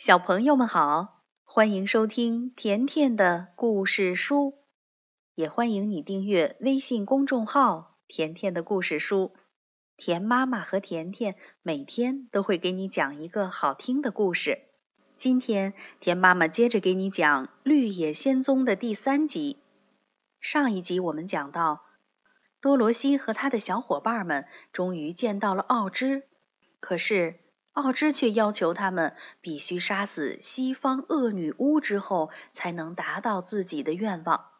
小朋友们好，欢迎收听甜甜的故事书，也欢迎你订阅微信公众号“甜甜的故事书”。甜妈妈和甜甜每天都会给你讲一个好听的故事。今天，甜妈妈接着给你讲《绿野仙踪》的第三集。上一集我们讲到，多罗西和他的小伙伴们终于见到了奥芝，可是。奥芝却要求他们必须杀死西方恶女巫之后，才能达到自己的愿望。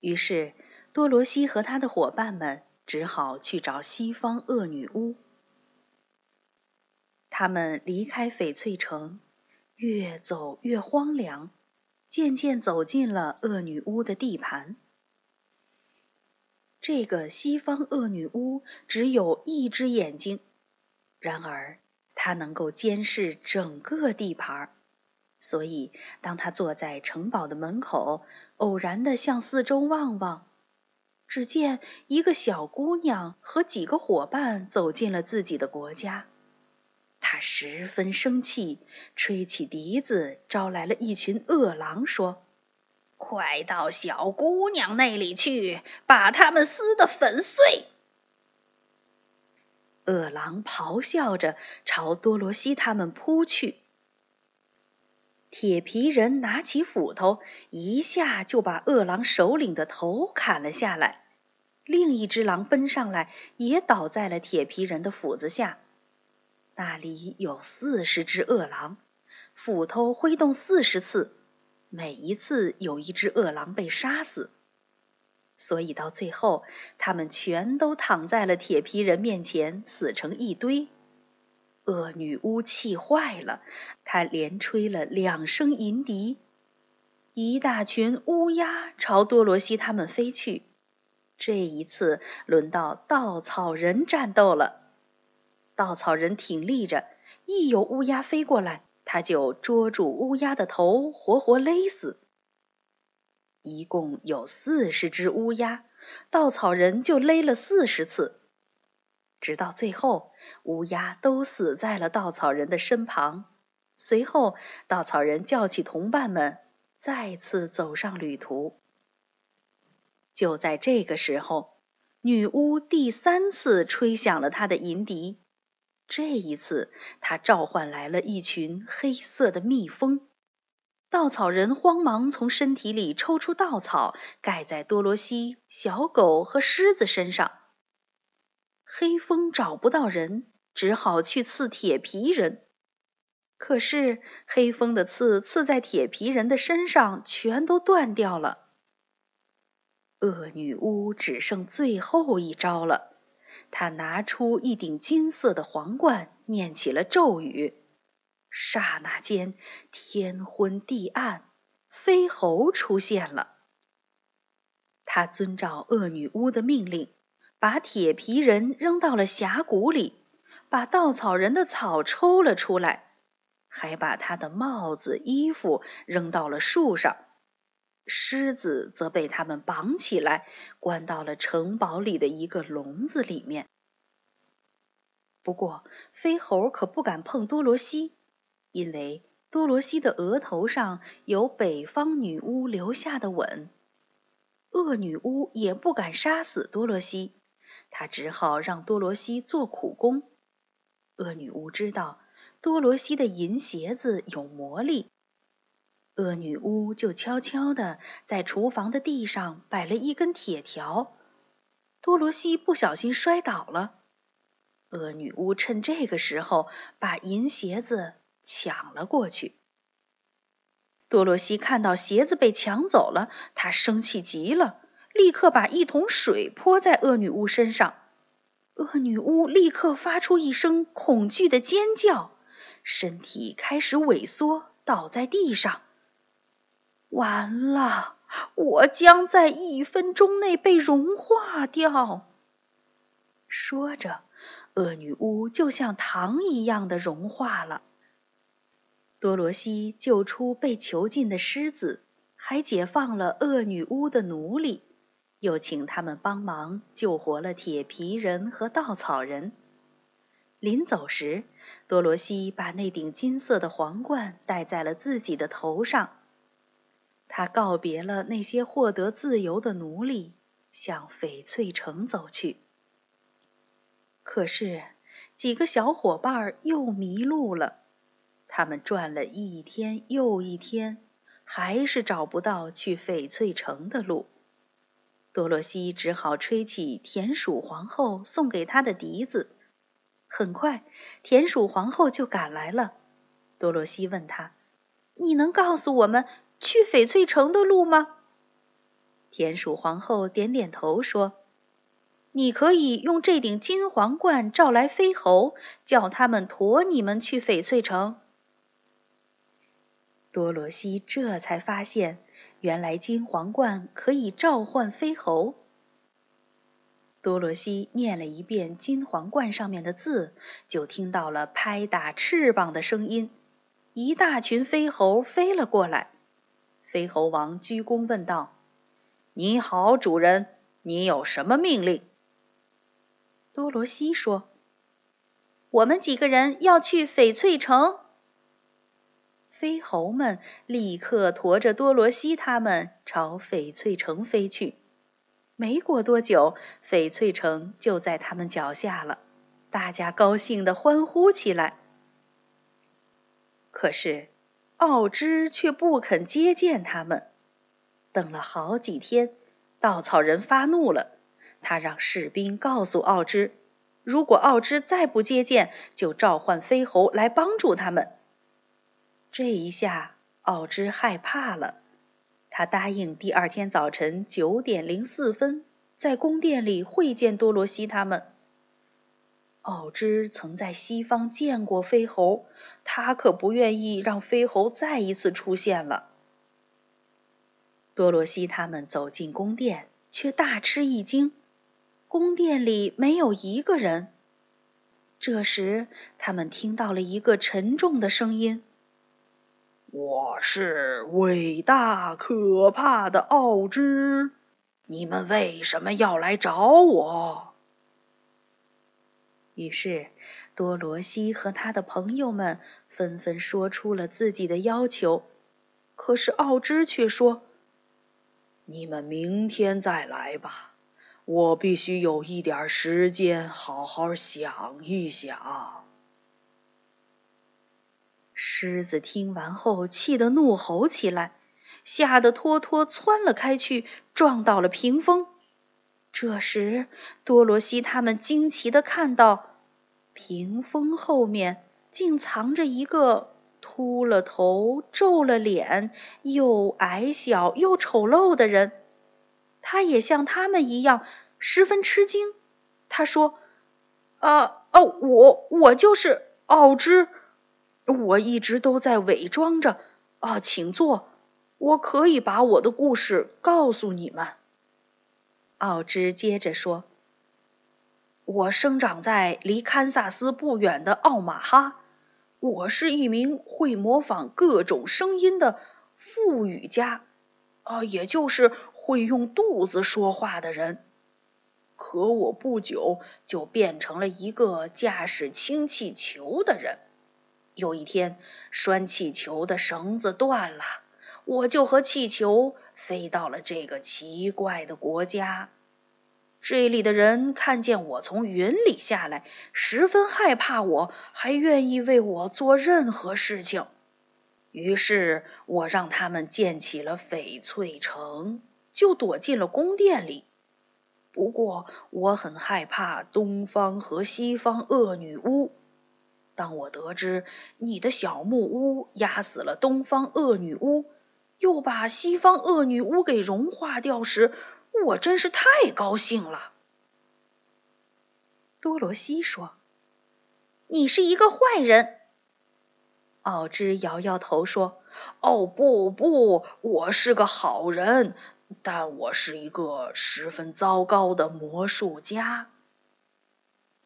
于是，多罗西和他的伙伴们只好去找西方恶女巫。他们离开翡翠城，越走越荒凉，渐渐走进了恶女巫的地盘。这个西方恶女巫只有一只眼睛，然而。他能够监视整个地盘，所以当他坐在城堡的门口，偶然的向四周望望，只见一个小姑娘和几个伙伴走进了自己的国家。他十分生气，吹起笛子，招来了一群恶狼，说：“快到小姑娘那里去，把他们撕得粉碎！”恶狼咆哮着朝多罗西他们扑去。铁皮人拿起斧头，一下就把恶狼首领的头砍了下来。另一只狼奔上来，也倒在了铁皮人的斧子下。那里有四十只恶狼，斧头挥动四十次，每一次有一只恶狼被杀死。所以到最后，他们全都躺在了铁皮人面前，死成一堆。恶女巫气坏了，她连吹了两声银笛，一大群乌鸦朝多罗西他们飞去。这一次轮到稻草人战斗了。稻草人挺立着，一有乌鸦飞过来，他就捉住乌鸦的头，活活勒死。一共有四十只乌鸦，稻草人就勒了四十次，直到最后，乌鸦都死在了稻草人的身旁。随后，稻草人叫起同伴们，再次走上旅途。就在这个时候，女巫第三次吹响了她的银笛，这一次，她召唤来了一群黑色的蜜蜂。稻草人慌忙从身体里抽出稻草，盖在多罗西、小狗和狮子身上。黑风找不到人，只好去刺铁皮人。可是黑风的刺刺在铁皮人的身上，全都断掉了。恶女巫只剩最后一招了，她拿出一顶金色的皇冠，念起了咒语。刹那间，天昏地暗，飞猴出现了。他遵照恶女巫的命令，把铁皮人扔到了峡谷里，把稻草人的草抽了出来，还把他的帽子、衣服扔到了树上。狮子则被他们绑起来，关到了城堡里的一个笼子里面。不过，飞猴可不敢碰多罗西。因为多罗西的额头上有北方女巫留下的吻，恶女巫也不敢杀死多罗西，她只好让多罗西做苦工。恶女巫知道多罗西的银鞋子有魔力，恶女巫就悄悄地在厨房的地上摆了一根铁条，多罗西不小心摔倒了，恶女巫趁这个时候把银鞋子。抢了过去。多罗西看到鞋子被抢走了，他生气极了，立刻把一桶水泼在恶女巫身上。恶女巫立刻发出一声恐惧的尖叫，身体开始萎缩，倒在地上。完了，我将在一分钟内被融化掉。说着，恶女巫就像糖一样的融化了。多罗西救出被囚禁的狮子，还解放了恶女巫的奴隶，又请他们帮忙救活了铁皮人和稻草人。临走时，多罗西把那顶金色的皇冠戴在了自己的头上。他告别了那些获得自由的奴隶，向翡翠城走去。可是，几个小伙伴又迷路了。他们转了一天又一天，还是找不到去翡翠城的路。多罗西只好吹起田鼠皇后送给他的笛子。很快，田鼠皇后就赶来了。多罗西问他：“你能告诉我们去翡翠城的路吗？”田鼠皇后点点头说：“你可以用这顶金皇冠召来飞猴，叫他们驮你们去翡翠城。”多罗西这才发现，原来金皇冠可以召唤飞猴。多罗西念了一遍金皇冠上面的字，就听到了拍打翅膀的声音。一大群飞猴飞了过来。飞猴王鞠躬问道：“你好，主人，你有什么命令？”多罗西说：“我们几个人要去翡翠城。”飞猴们立刻驮着多罗西他们朝翡翠城飞去。没过多久，翡翠城就在他们脚下了，大家高兴地欢呼起来。可是，奥芝却不肯接见他们。等了好几天，稻草人发怒了，他让士兵告诉奥芝，如果奥芝再不接见，就召唤飞猴来帮助他们。这一下，奥芝害怕了。他答应第二天早晨九点零四分在宫殿里会见多罗西他们。奥芝曾在西方见过飞猴，他可不愿意让飞猴再一次出现了。多罗西他们走进宫殿，却大吃一惊，宫殿里没有一个人。这时，他们听到了一个沉重的声音。我是伟大可怕的奥芝，你们为什么要来找我？于是，多罗西和他的朋友们纷纷说出了自己的要求。可是奥芝却说：“你们明天再来吧，我必须有一点时间好好想一想。”狮子听完后，气得怒吼起来，吓得托托窜了开去，撞到了屏风。这时，多罗西他们惊奇的看到，屏风后面竟藏着一个秃了头、皱了脸、又矮小又丑陋的人。他也像他们一样十分吃惊。他说：“啊哦，我我就是奥芝。”我一直都在伪装着啊，请坐，我可以把我的故事告诉你们。奥芝接着说：“我生长在离堪萨斯不远的奥马哈，我是一名会模仿各种声音的腹语家，啊，也就是会用肚子说话的人。可我不久就变成了一个驾驶氢气球的人。”有一天，拴气球的绳子断了，我就和气球飞到了这个奇怪的国家。这里的人看见我从云里下来，十分害怕我，还愿意为我做任何事情。于是我让他们建起了翡翠城，就躲进了宫殿里。不过我很害怕东方和西方恶女巫。当我得知你的小木屋压死了东方恶女巫，又把西方恶女巫给融化掉时，我真是太高兴了。多罗西说：“你是一个坏人。”奥芝摇摇头说：“哦，不不，我是个好人，但我是一个十分糟糕的魔术家。”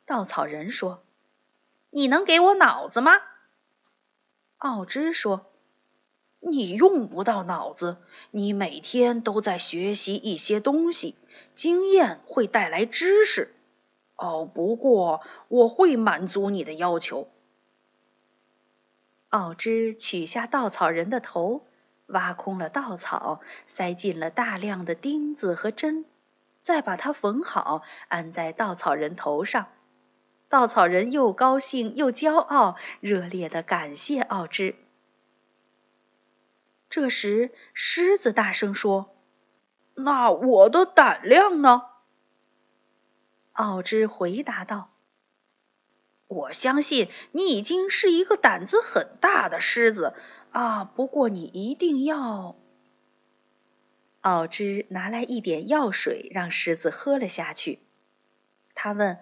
稻草人说。你能给我脑子吗？奥芝说：“你用不到脑子，你每天都在学习一些东西，经验会带来知识。哦，不过我会满足你的要求。奥芝取下稻草人的头，挖空了稻草，塞进了大量的钉子和针，再把它缝好，安在稻草人头上。稻草人又高兴又骄傲，热烈的感谢奥芝。这时，狮子大声说：“那我的胆量呢？”奥芝回答道。我相信你已经是一个胆子很大的狮子啊！不过你一定要……奥芝拿来一点药水，让狮子喝了下去。他问：“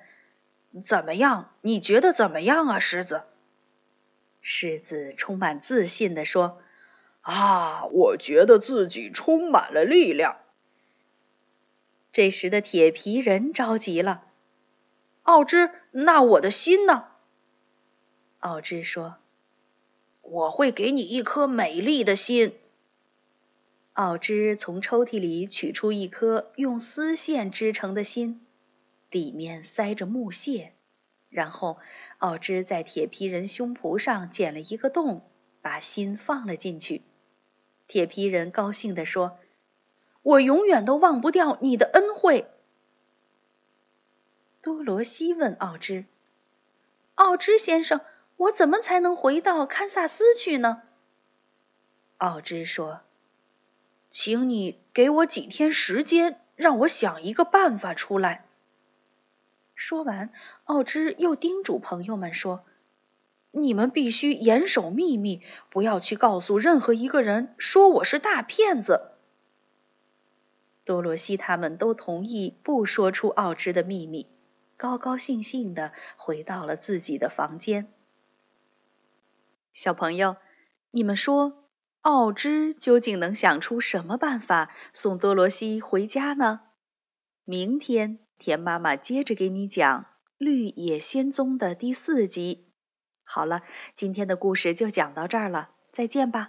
怎么样？你觉得怎么样啊，狮子？”狮子充满自信地说：“啊，我觉得自己充满了力量。”这时的铁皮人着急了。奥芝，那我的心呢？奥芝说：“我会给你一颗美丽的心。”奥芝从抽屉里取出一颗用丝线织成的心，里面塞着木屑。然后，奥芝在铁皮人胸脯上剪了一个洞，把心放了进去。铁皮人高兴地说：“我永远都忘不掉你的恩惠。”多罗西问奥芝：“奥芝先生，我怎么才能回到堪萨斯去呢？”奥芝说：“请你给我几天时间，让我想一个办法出来。”说完，奥芝又叮嘱朋友们说：“你们必须严守秘密，不要去告诉任何一个人，说我是大骗子。”多罗西他们都同意不说出奥芝的秘密。高高兴兴的回到了自己的房间。小朋友，你们说，奥芝究竟能想出什么办法送多罗西回家呢？明天，田妈妈接着给你讲《绿野仙踪》的第四集。好了，今天的故事就讲到这儿了，再见吧。